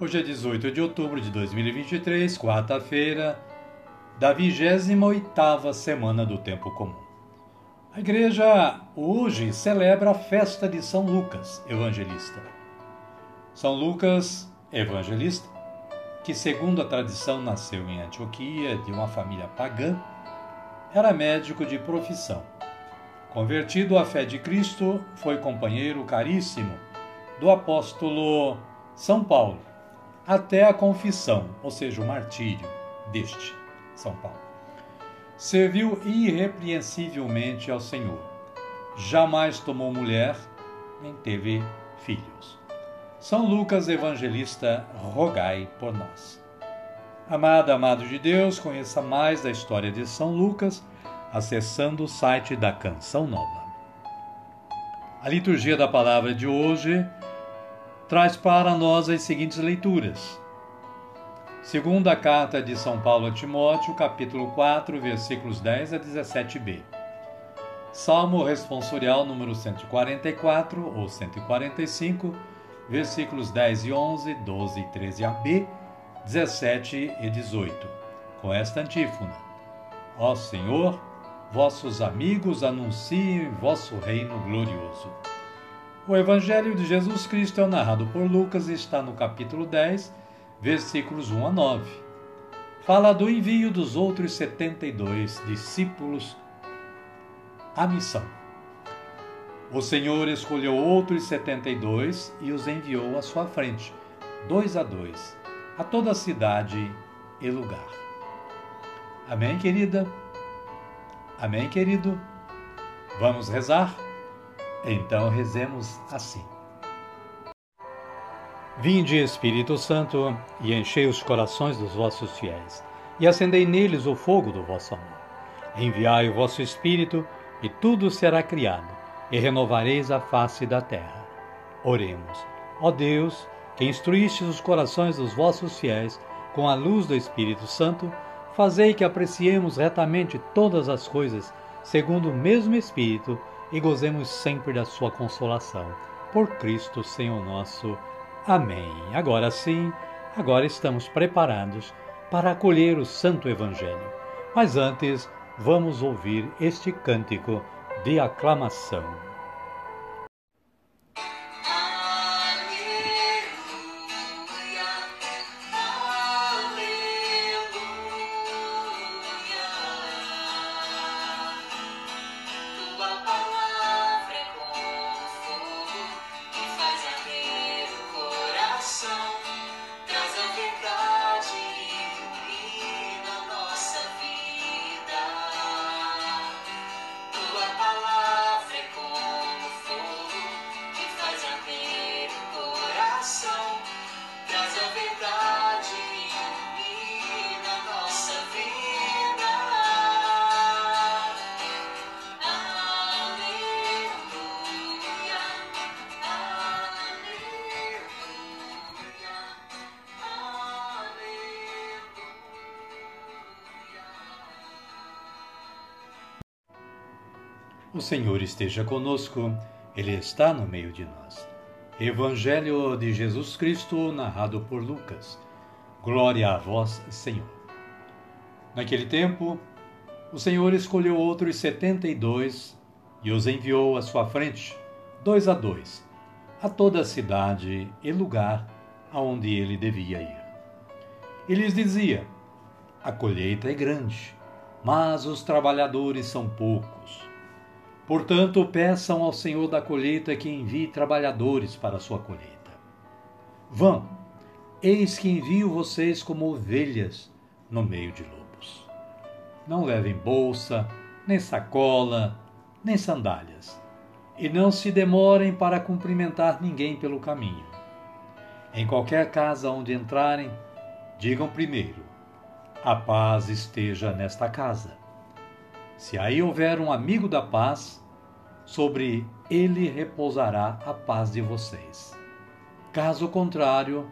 Hoje é 18 de outubro de 2023, quarta-feira, da 28ª semana do Tempo Comum. A igreja hoje celebra a festa de São Lucas, evangelista. São Lucas, evangelista, que segundo a tradição nasceu em Antioquia de uma família pagã, era médico de profissão. Convertido à fé de Cristo, foi companheiro caríssimo do apóstolo São Paulo até a confissão, ou seja, o martírio deste São Paulo. Serviu irrepreensivelmente ao Senhor. Jamais tomou mulher, nem teve filhos. São Lucas Evangelista, rogai por nós. Amada, amado de Deus, conheça mais da história de São Lucas acessando o site da Canção Nova. A liturgia da palavra de hoje traz para nós as seguintes leituras. Segunda carta de São Paulo a Timóteo, capítulo 4, versículos 10 a 17b. Salmo responsorial número 144 ou 145, versículos 10 e 11, 12 e 13ab, 17 e 18. Com esta antífona: Ó Senhor, vossos amigos anunciem vosso reino glorioso. O Evangelho de Jesus Cristo é narrado por Lucas e está no capítulo 10, versículos 1 a 9. Fala do envio dos outros 72 discípulos à missão. O Senhor escolheu outros 72 e os enviou à sua frente, dois a dois, a toda cidade e lugar. Amém, querida? Amém, querido? Vamos rezar? Então rezemos assim. Vinde, Espírito Santo, e enchei os corações dos vossos fiéis, e acendei neles o fogo do vosso amor. Enviai o vosso Espírito, e tudo será criado, e renovareis a face da terra. Oremos. Ó Deus, que instruístes os corações dos vossos fiéis com a luz do Espírito Santo, fazei que apreciemos retamente todas as coisas, segundo o mesmo Espírito, e gozemos sempre da sua consolação. Por Cristo, Senhor nosso. Amém. Agora sim, agora estamos preparados para acolher o Santo Evangelho. Mas antes, vamos ouvir este cântico de aclamação. O Senhor esteja conosco, Ele está no meio de nós. Evangelho de Jesus Cristo, narrado por Lucas. Glória a vós, Senhor. Naquele tempo, o Senhor escolheu outros setenta e dois e os enviou à sua frente, dois a dois, a toda a cidade e lugar aonde ele devia ir. E lhes dizia: A colheita é grande, mas os trabalhadores são poucos. Portanto, peçam ao Senhor da colheita que envie trabalhadores para a sua colheita. Vão, eis que envio vocês como ovelhas no meio de lobos. Não levem bolsa, nem sacola, nem sandálias, e não se demorem para cumprimentar ninguém pelo caminho. Em qualquer casa onde entrarem, digam primeiro: A paz esteja nesta casa. Se aí houver um amigo da paz, sobre ele repousará a paz de vocês. Caso contrário,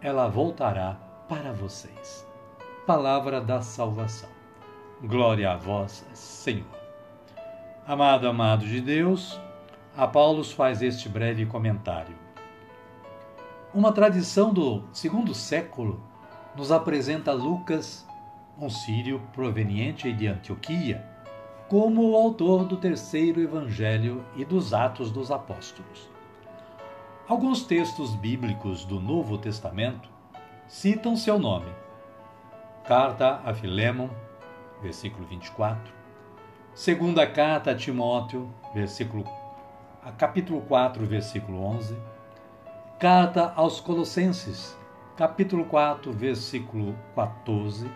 ela voltará para vocês. Palavra da salvação. Glória a vós, Senhor. Amado, amado de Deus, a Paulo faz este breve comentário. Uma tradição do segundo século nos apresenta Lucas, um sírio proveniente de Antioquia, como o autor do terceiro evangelho e dos Atos dos Apóstolos. Alguns textos bíblicos do Novo Testamento citam seu nome. Carta a Filemon, versículo 24. Segunda carta a Timóteo, versículo capítulo 4, versículo 11. Carta aos Colossenses, capítulo 4, versículo 14,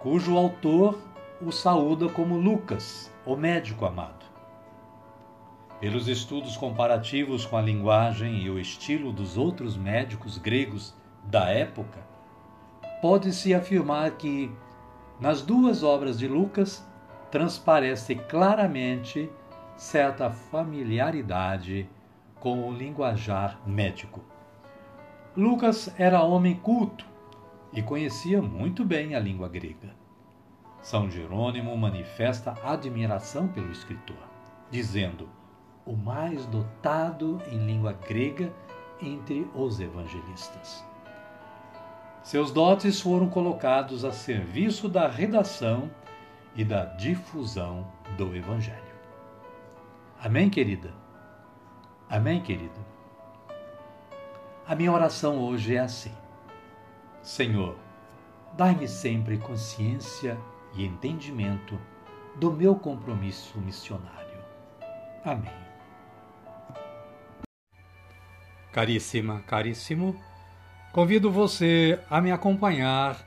cujo autor o saúda como Lucas, o médico amado. Pelos estudos comparativos com a linguagem e o estilo dos outros médicos gregos da época, pode-se afirmar que, nas duas obras de Lucas, transparece claramente certa familiaridade com o linguajar médico. Lucas era homem culto e conhecia muito bem a língua grega. São Jerônimo manifesta admiração pelo escritor, dizendo: o mais dotado em língua grega entre os evangelistas. Seus dotes foram colocados a serviço da redação e da difusão do Evangelho. Amém, querida? Amém, querido? A minha oração hoje é assim: Senhor, dai-me sempre consciência e entendimento do meu compromisso missionário. Amém. Caríssima, caríssimo, convido você a me acompanhar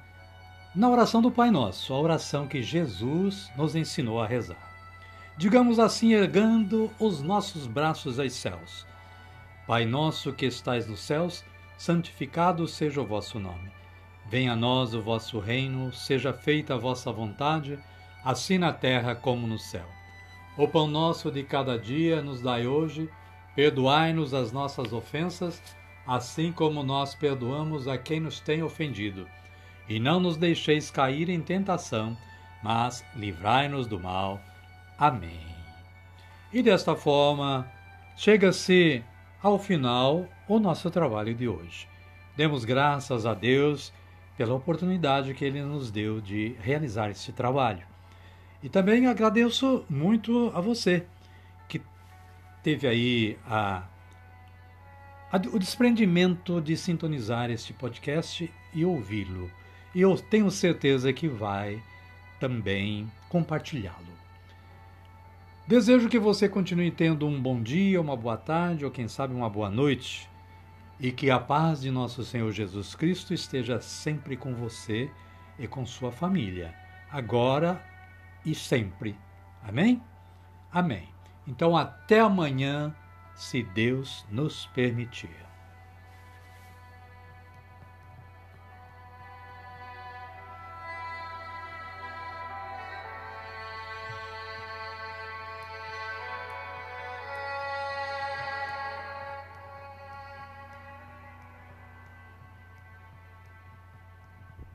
na oração do Pai Nosso, a oração que Jesus nos ensinou a rezar. Digamos assim, ergando os nossos braços aos céus. Pai nosso que estais nos céus, santificado seja o vosso nome. Venha a nós o vosso reino, seja feita a vossa vontade, assim na terra como no céu. O pão nosso de cada dia nos dai hoje, perdoai-nos as nossas ofensas, assim como nós perdoamos a quem nos tem ofendido. E não nos deixeis cair em tentação, mas livrai-nos do mal. Amém. E desta forma, chega-se ao final o nosso trabalho de hoje. Demos graças a Deus pela oportunidade que ele nos deu de realizar esse trabalho. E também agradeço muito a você que teve aí a, a, o desprendimento de sintonizar este podcast e ouvi-lo. E eu tenho certeza que vai também compartilhá-lo. Desejo que você continue tendo um bom dia, uma boa tarde ou quem sabe uma boa noite e que a paz de nosso Senhor Jesus Cristo esteja sempre com você e com sua família, agora e sempre. Amém? Amém. Então, até amanhã, se Deus nos permitir.